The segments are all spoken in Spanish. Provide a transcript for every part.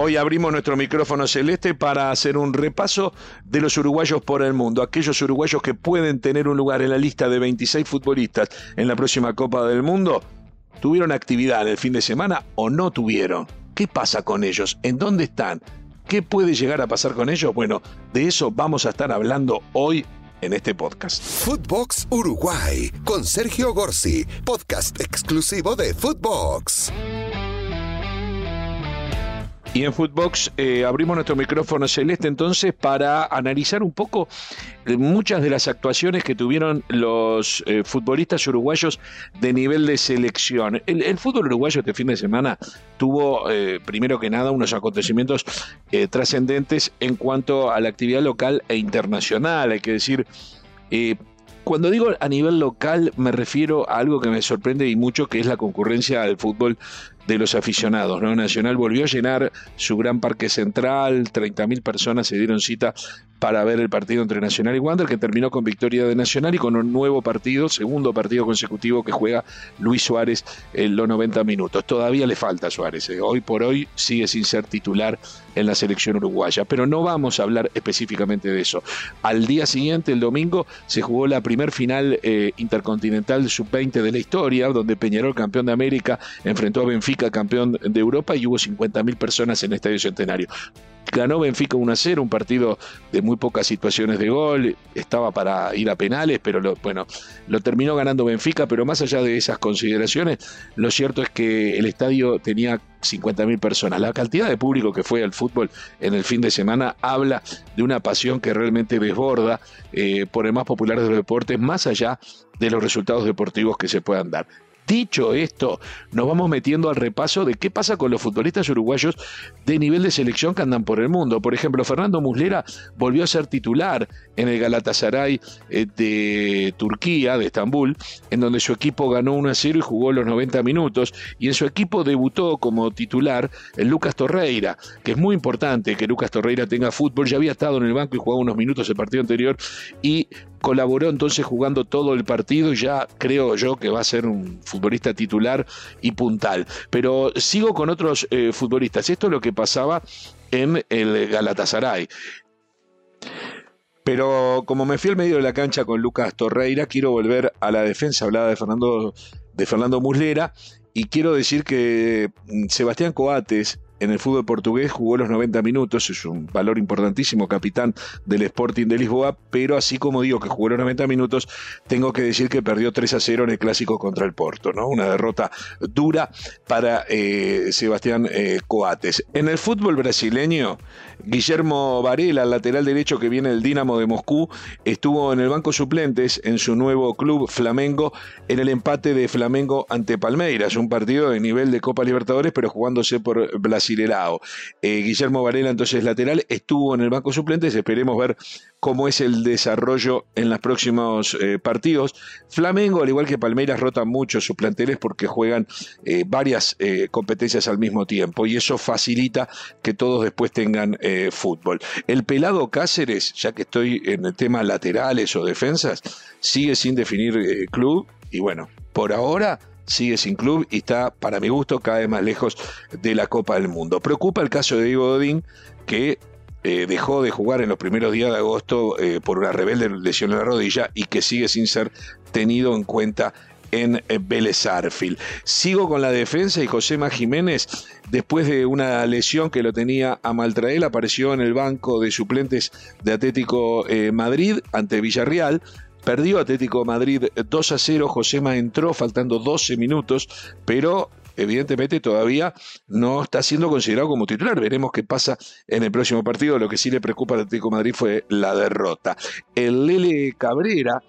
Hoy abrimos nuestro micrófono celeste para hacer un repaso de los uruguayos por el mundo, aquellos uruguayos que pueden tener un lugar en la lista de 26 futbolistas en la próxima Copa del Mundo. ¿Tuvieron actividad en el fin de semana o no tuvieron? ¿Qué pasa con ellos? ¿En dónde están? ¿Qué puede llegar a pasar con ellos? Bueno, de eso vamos a estar hablando hoy en este podcast. Footbox Uruguay con Sergio Gorsi, podcast exclusivo de Footbox. Y en Footbox eh, abrimos nuestro micrófono celeste entonces para analizar un poco eh, muchas de las actuaciones que tuvieron los eh, futbolistas uruguayos de nivel de selección. El, fútbol uruguayo este fin de semana tuvo, primero que nada, unos acontecimientos trascendentes en cuanto a la actividad local e internacional. Hay que decir, cuando digo a nivel local me refiero a algo que me sorprende y mucho, que es la concurrencia al fútbol de los aficionados. ¿no? Nacional volvió a llenar su gran parque central, 30.000 personas se dieron cita para ver el partido entre Nacional y Wander, que terminó con victoria de Nacional y con un nuevo partido, segundo partido consecutivo que juega Luis Suárez en los 90 minutos. Todavía le falta Suárez, ¿eh? hoy por hoy sigue sin ser titular en la selección uruguaya, pero no vamos a hablar específicamente de eso. Al día siguiente, el domingo, se jugó la primer final eh, intercontinental sub-20 de la historia, donde Peñarol, campeón de América, enfrentó a Benfica, campeón de Europa, y hubo 50.000 personas en el Estadio Centenario. Ganó Benfica 1 a 0, un partido de muy pocas situaciones de gol, estaba para ir a penales, pero lo, bueno, lo terminó ganando Benfica, pero más allá de esas consideraciones, lo cierto es que el estadio tenía 50.000 personas. La cantidad de público que fue al fútbol en el fin de semana habla de una pasión que realmente desborda eh, por el más popular de los deportes, más allá de los resultados deportivos que se puedan dar. Dicho esto, nos vamos metiendo al repaso de qué pasa con los futbolistas uruguayos de nivel de selección que andan por el mundo. Por ejemplo, Fernando Muslera volvió a ser titular en el Galatasaray eh, de Turquía, de Estambul, en donde su equipo ganó 1 a 0 y jugó los 90 minutos. Y en su equipo debutó como titular el Lucas Torreira, que es muy importante que Lucas Torreira tenga fútbol. Ya había estado en el banco y jugado unos minutos el partido anterior y colaboró entonces jugando todo el partido y ya creo yo que va a ser un futbolista titular y puntal. Pero sigo con otros eh, futbolistas. Esto es lo que pasaba en el Galatasaray. Pero como me fui al medio de la cancha con Lucas Torreira, quiero volver a la defensa. Hablaba de Fernando, de Fernando Muslera y quiero decir que mm, Sebastián Coates en el fútbol portugués, jugó los 90 minutos, es un valor importantísimo, capitán del Sporting de Lisboa, pero así como digo que jugó los 90 minutos, tengo que decir que perdió 3 a 0 en el clásico contra el Porto, ¿no? Una derrota dura para eh, Sebastián eh, Coates. En el fútbol brasileño, Guillermo Varela, lateral derecho que viene del Dinamo de Moscú, estuvo en el banco suplentes en su nuevo club Flamengo en el empate de Flamengo ante Palmeiras, un partido de nivel de Copa Libertadores, pero jugándose por Brasil eh, Guillermo Varela, entonces lateral, estuvo en el banco suplentes. Esperemos ver cómo es el desarrollo en los próximos eh, partidos. Flamengo, al igual que Palmeiras, rota mucho sus planteles porque juegan eh, varias competencias al mismo tiempo y eso facilita que todos después tengan fútbol. El pelado Cáceres, ya que estoy en el tema laterales o defensas, sigue sin definir club y bueno, por ahora sigue sin club y está, para mi gusto, cada vez más lejos de la Copa del Mundo. Preocupa el caso de Diego Odín, que eh, dejó de jugar en los primeros días de agosto eh, por una rebelde lesión en la rodilla y que sigue sin ser tenido en cuenta en eh, Vélez Sigo con la defensa y José Jiménez, después de una lesión que lo tenía a Maltrael, apareció en el banco de suplentes de Atlético Madrid ante Villarreal. Perdió Atlético Madrid 2 a 0, Josema entró faltando 12 minutos, pero evidentemente todavía no está siendo considerado como titular. Veremos qué pasa en el próximo partido. Lo que sí le preocupa al Atlético Madrid fue la derrota. El Lele Cabrera,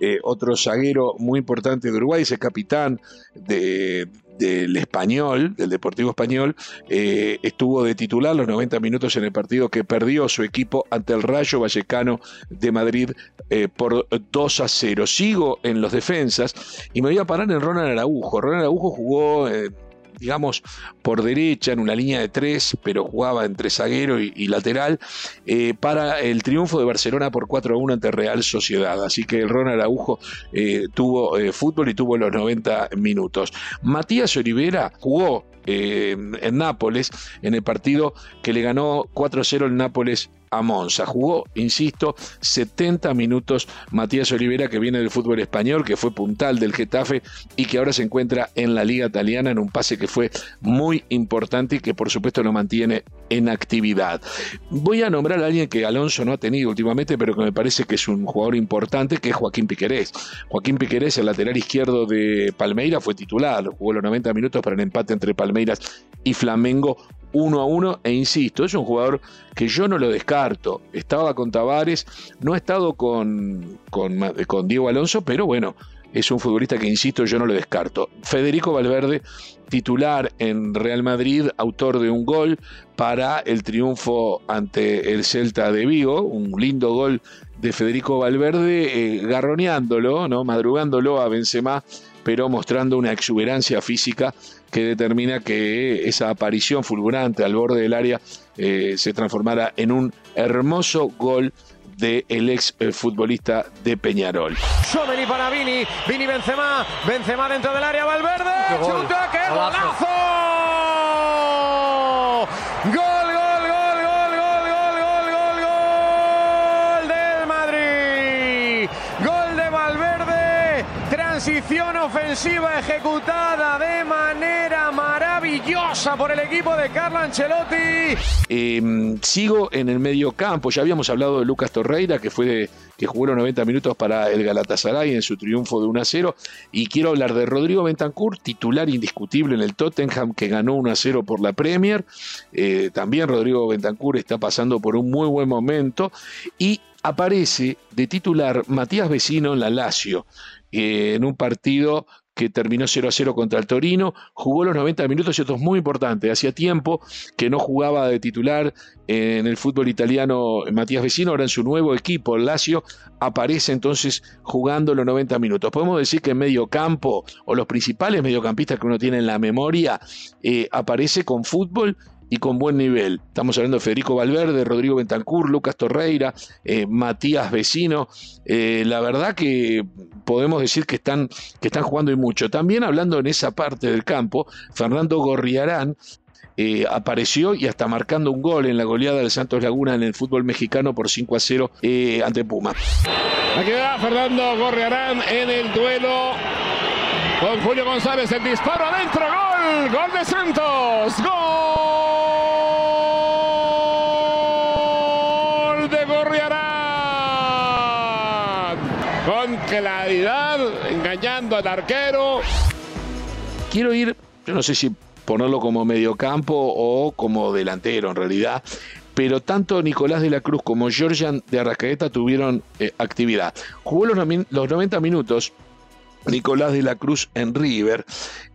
eh, otro zaguero muy importante de Uruguay, ese capitán de, del español, del Deportivo Español, eh, estuvo de titular los 90 minutos en el partido que perdió su equipo ante el Rayo Vallecano de Madrid eh, por 2 a 0. Sigo en los defensas y me voy a parar en Ronald Araujo. Ronald Araujo jugó digamos, por derecha, en una línea de tres, pero jugaba entre zaguero y, lateral, eh, para el triunfo de Barcelona por 4 a 1 ante Real Sociedad. Así que el Ron Araujo eh, tuvo eh, fútbol y tuvo los 90 minutos. Matías Olivera jugó en Nápoles, en el partido que le ganó 4-0 el Nápoles Monza. Jugó, insisto, 70 minutos Matías Olivera, que viene del fútbol español, que fue puntal del Getafe y que ahora se encuentra en la Liga Italiana en un pase que fue muy importante y que por supuesto lo mantiene en actividad. Voy a nombrar a alguien que Alonso no ha tenido últimamente, pero que me parece que es un jugador importante, que es Joaquín Piquerés. Joaquín Piquerés, el lateral izquierdo de Palmeiras, fue titular, jugó los 90 minutos para el empate entre Palmeiras y Flamengo uno a uno e insisto, es un jugador que yo no lo descarto. Estaba con Tavares, no ha estado con, con, con, Diego Alonso, pero bueno, es un futbolista que, insisto, yo no lo descarto. Federico Valverde, titular en Real Madrid, autor de un gol para el triunfo ante el Celta de Vigo, un lindo gol de Federico Valverde, eh, garroneándolo, ¿no? madrugándolo a Benzema pero mostrando una exuberancia física que determina que esa aparición fulgurante al borde del área eh, se transformara en un hermoso gol del el ex eh, futbolista de Peñarol. Someni para Vini, Vini Benzema, Benzema dentro del área, Valverde, chuta, qué golazo. Gol, gol, gol, gol, gol, gol, gol, gol, gol del Madrid. Gol de Valverde, transición ofensiva ejecutada de manera maravillosa por el equipo de Carlo Ancelotti. Eh, sigo en el medio campo. Ya habíamos hablado de Lucas Torreira, que fue de, que jugó los 90 minutos para el Galatasaray en su triunfo de 1 a 0. Y quiero hablar de Rodrigo Bentancur, titular indiscutible en el Tottenham, que ganó 1 a 0 por la Premier. Eh, también Rodrigo Bentancur está pasando por un muy buen momento. Y aparece de titular Matías Vecino en la Lazio, eh, en un partido que terminó 0 a 0 contra el Torino, jugó los 90 minutos y esto es muy importante, hacía tiempo que no jugaba de titular en el fútbol italiano Matías Vecino, ahora en su nuevo equipo, el Lazio, aparece entonces jugando los 90 minutos. Podemos decir que en medio campo, o los principales mediocampistas que uno tiene en la memoria, eh, aparece con fútbol y con buen nivel. Estamos hablando de Federico Valverde, Rodrigo Bentancur, Lucas Torreira, eh, Matías Vecino. La verdad que podemos decir que están, que están jugando y mucho. También hablando en esa parte del campo, Fernando Gorriarán eh, apareció y hasta marcando un gol en la goleada del Santos Laguna en el fútbol mexicano por 5 a 0 ante Puma. Aquí va Fernando Gorriarán en el duelo con Julio González. El disparo adentro, gol, gol de Santos, gol engañando al arquero. Quiero ir, yo no sé si ponerlo como mediocampo o como delantero en realidad, pero tanto Nicolás de la Cruz como Georgian de Arrascaeta tuvieron eh, actividad. Jugó los 90 minutos Nicolás de la Cruz en River.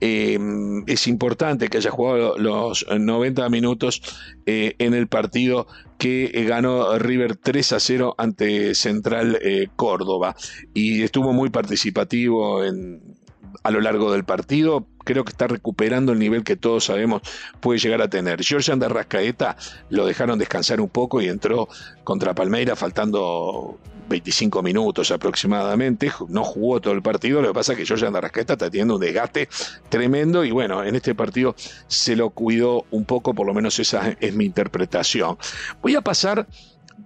Eh, es importante que haya jugado los 90 minutos eh, en el partido que eh, ganó River 3 a 0 ante Central Córdoba. Y estuvo muy participativo en, a lo largo del partido. Creo que está recuperando el nivel que todos sabemos puede llegar a tener. George de Rascaeta lo dejaron descansar un poco y entró contra Palmeira faltando 25 minutos aproximadamente. No jugó todo el partido. Lo que pasa es que George Rascaeta está teniendo un desgaste tremendo y bueno, en este partido se lo cuidó un poco, por lo menos esa es mi interpretación. Voy a pasar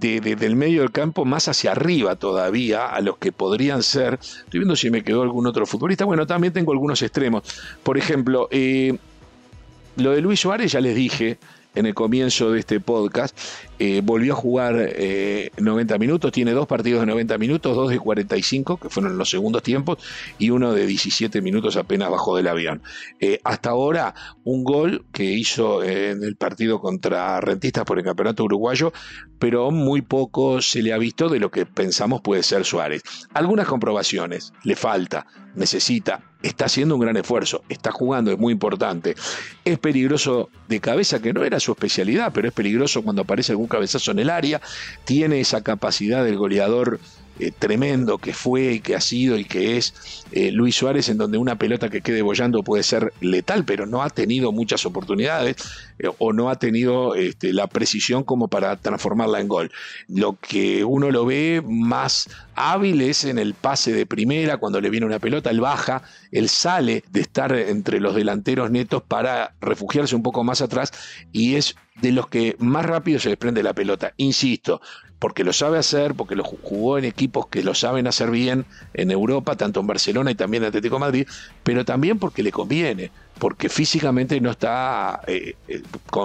de, del medio del campo más hacia arriba todavía, a los que podrían ser. Estoy viendo si me quedó algún otro futbolista. Bueno, también tengo algunos extremos. Por ejemplo, eh, lo de Luis Suárez ya les dije en el comienzo de este podcast, eh, volvió a jugar 90 eh, minutos, tiene dos partidos de 90 minutos, dos de 45, que fueron los segundos tiempos, y uno de 17 minutos apenas bajó del avión. Eh, hasta ahora, un gol que hizo en el partido contra Rentistas por el Campeonato Uruguayo, pero muy poco se le ha visto de lo que pensamos puede ser Suárez. Algunas comprobaciones, le falta, necesita, está haciendo un gran esfuerzo, está jugando, es muy importante. Es peligroso de cabeza, que no era su especialidad, pero es peligroso cuando aparece algún cabezazo en el área. Tiene esa capacidad del goleador eh, tremendo que fue y que ha sido y que es eh, Luis Suárez, en donde una pelota que quede bollando puede ser letal, pero no ha tenido muchas oportunidades eh, o no ha tenido este, la precisión como para transformarla en gol. Lo que uno lo ve más hábil es en el pase de primera, cuando le viene una pelota, él baja, él sale de estar entre los delanteros netos para refugiarse un poco más atrás y es de los que más rápido se desprende la pelota. Insisto, porque lo sabe hacer, porque lo jugó en equipos que lo saben hacer bien en Europa, tanto en Barcelona y también en Atlético Madrid, pero también porque le conviene, porque físicamente no está eh, eh,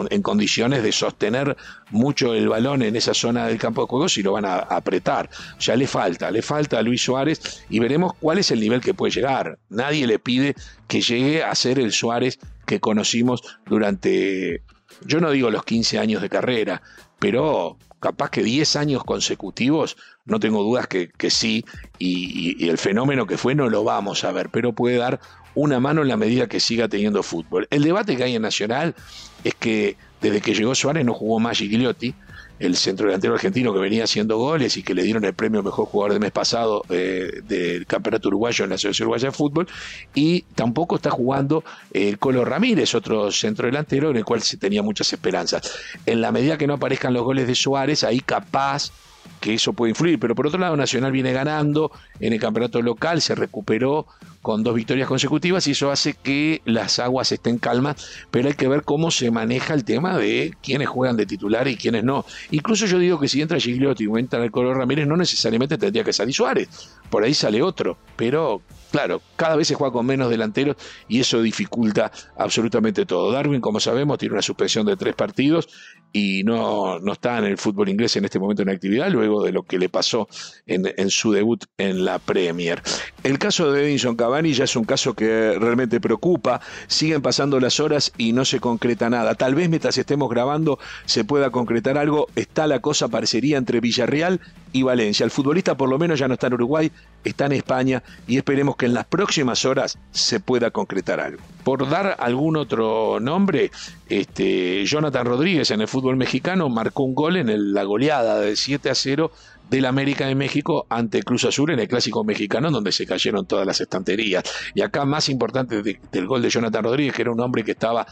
en condiciones de sostener mucho el balón en esa zona del campo de juego si lo van a, apretar. O sea, le falta, le falta a Luis Suárez y veremos cuál es el nivel que puede llegar. Nadie le pide que llegue a ser el Suárez que conocimos durante, yo no digo los 15 años de carrera, pero capaz que 10 años consecutivos, no tengo dudas que, sí, y, el fenómeno que fue no lo vamos a ver, pero puede dar una mano en la medida que siga teniendo fútbol. El debate que hay en Nacional es que desde que llegó Suárez no jugó más Gigliotti, el centro delantero argentino que venía haciendo goles y que le dieron el premio mejor jugador del mes pasado eh, del campeonato uruguayo en la Asociación Uruguaya de Fútbol, y tampoco está jugando el Colo Ramírez, otro centro delantero en el cual se tenía muchas esperanzas. En la medida que no aparezcan los goles de Suárez, ahí capaz que eso puede influir. Pero por otro lado, Nacional viene ganando en el campeonato local, se recuperó con dos victorias consecutivas y eso hace que las aguas estén calmas, pero hay que ver cómo se maneja el tema de quiénes juegan de titular y quiénes no. Incluso yo digo que si entra Gigliotti o entra el color Ramírez, no necesariamente tendría que salir Suárez, por ahí sale otro, pero Claro, cada vez se juega con menos delanteros y eso dificulta absolutamente todo. Darwin, como sabemos, tiene una suspensión de tres partidos y no, no está en el fútbol inglés en este momento en actividad, luego de lo que le pasó en, en su debut en la Premier. El caso de Edinson Cavani ya es un caso que realmente preocupa. Siguen pasando las horas y no se concreta nada. Tal vez mientras estemos grabando se pueda concretar algo. Está la cosa, parecería, entre Villarreal y Valencia. El futbolista por lo menos ya no está en Uruguay, está en España y esperemos que en las próximas horas se pueda concretar algo. Por dar algún otro nombre, este, Jonathan Rodríguez en el fútbol mexicano marcó un gol en la goleada de 7 a 0 del América de México ante Cruz Azul en el clásico mexicano, donde se cayeron todas las estanterías. Y acá más importante del gol de Jonathan Rodríguez, que era un hombre que estaba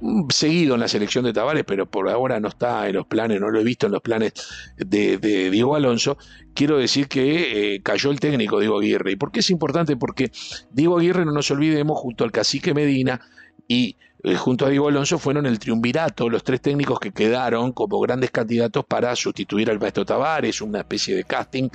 mm, seguido en la selección de Tavares, pero por ahora no está en los planes, no lo he visto en los planes de, Diego Alonso, quiero decir que eh, cayó el técnico Diego Aguirre. ¿Y por qué es importante? Porque Diego Aguirre, no nos olvidemos, junto al cacique Medina y eh, junto a Diego Alonso fueron el triunvirato, los tres técnicos que quedaron como grandes candidatos para sustituir al maestro Tavares, una especie de casting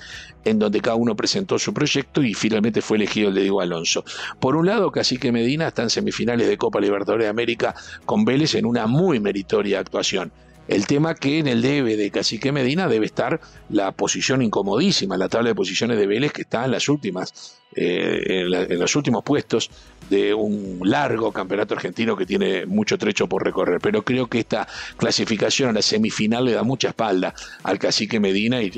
en donde cada uno presentó su proyecto y finalmente fue elegido el de Diego Alonso. Por un lado, Cacique Medina está en semifinales de Copa Libertadores de América con Vélez en una muy meritoria actuación. El tema que en el debe de Cacique Medina debe estar la posición incomodísima, la tabla de posiciones de Vélez que está en las últimas, eh, en los últimos puestos de un largo campeonato argentino que tiene mucho trecho por recorrer. Pero creo que esta clasificación a la semifinal le da mucha espalda al cacique Medina y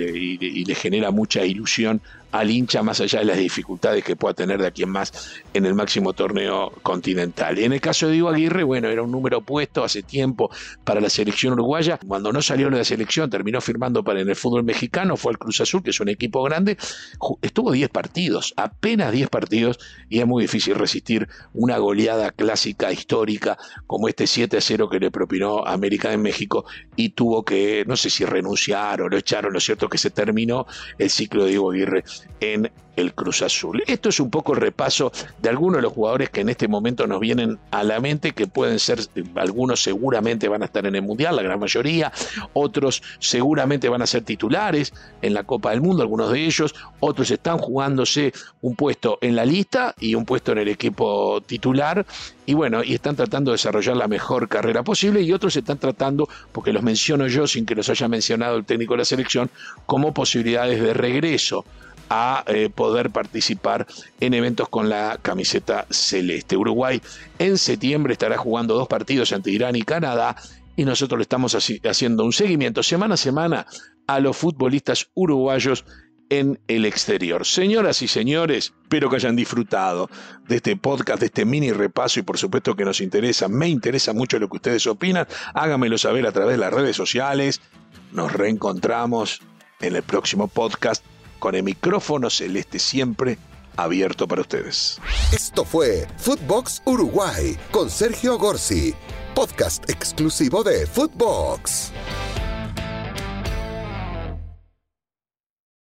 le genera mucha ilusión al hincha más allá de las dificultades que pueda tener de aquí en más en el máximo torneo continental. En el caso de Diego Aguirre, bueno, era un número puesto hace tiempo para la selección uruguaya. Cuando no salió de la selección, terminó firmando para en el fútbol mexicano, fue el Cruz Azul, que es un equipo grande. Estuvo 10 partidos, apenas 10 partidos, y es muy difícil resistir una goleada clásica, histórica, como este 7 a 0 que le propinó América en México, y tuvo que, no sé si renunciar o lo echaron, lo cierto que se terminó el ciclo de Diego Aguirre en el Cruz Azul. Esto es un poco repaso de algunos de los jugadores que en este momento nos vienen a la mente, que pueden ser, algunos seguramente van a estar en el Mundial, la gran mayoría, otros seguramente van a ser titulares en la Copa del Mundo, algunos de ellos, otros están jugándose un puesto en la lista y un puesto en el equipo titular, y bueno, y están tratando de desarrollar la mejor carrera posible, y otros están tratando, porque los menciono yo sin que los haya mencionado el técnico de la selección, como posibilidades de regreso a eh, poder participar en eventos con la camiseta celeste. Uruguay en septiembre estará jugando dos partidos ante Irán y Canadá y nosotros le estamos haciendo un seguimiento semana a semana a los futbolistas uruguayos en el exterior. Señoras y señores, espero que hayan disfrutado de este podcast, de este mini repaso y por supuesto que nos interesa, me interesa mucho lo que ustedes opinan, háganmelo saber a través de las redes sociales. Nos reencontramos en el próximo podcast con el micrófono celeste siempre abierto para ustedes. Esto fue Footbox Uruguay con Sergio Gorsi, podcast exclusivo de Footbox.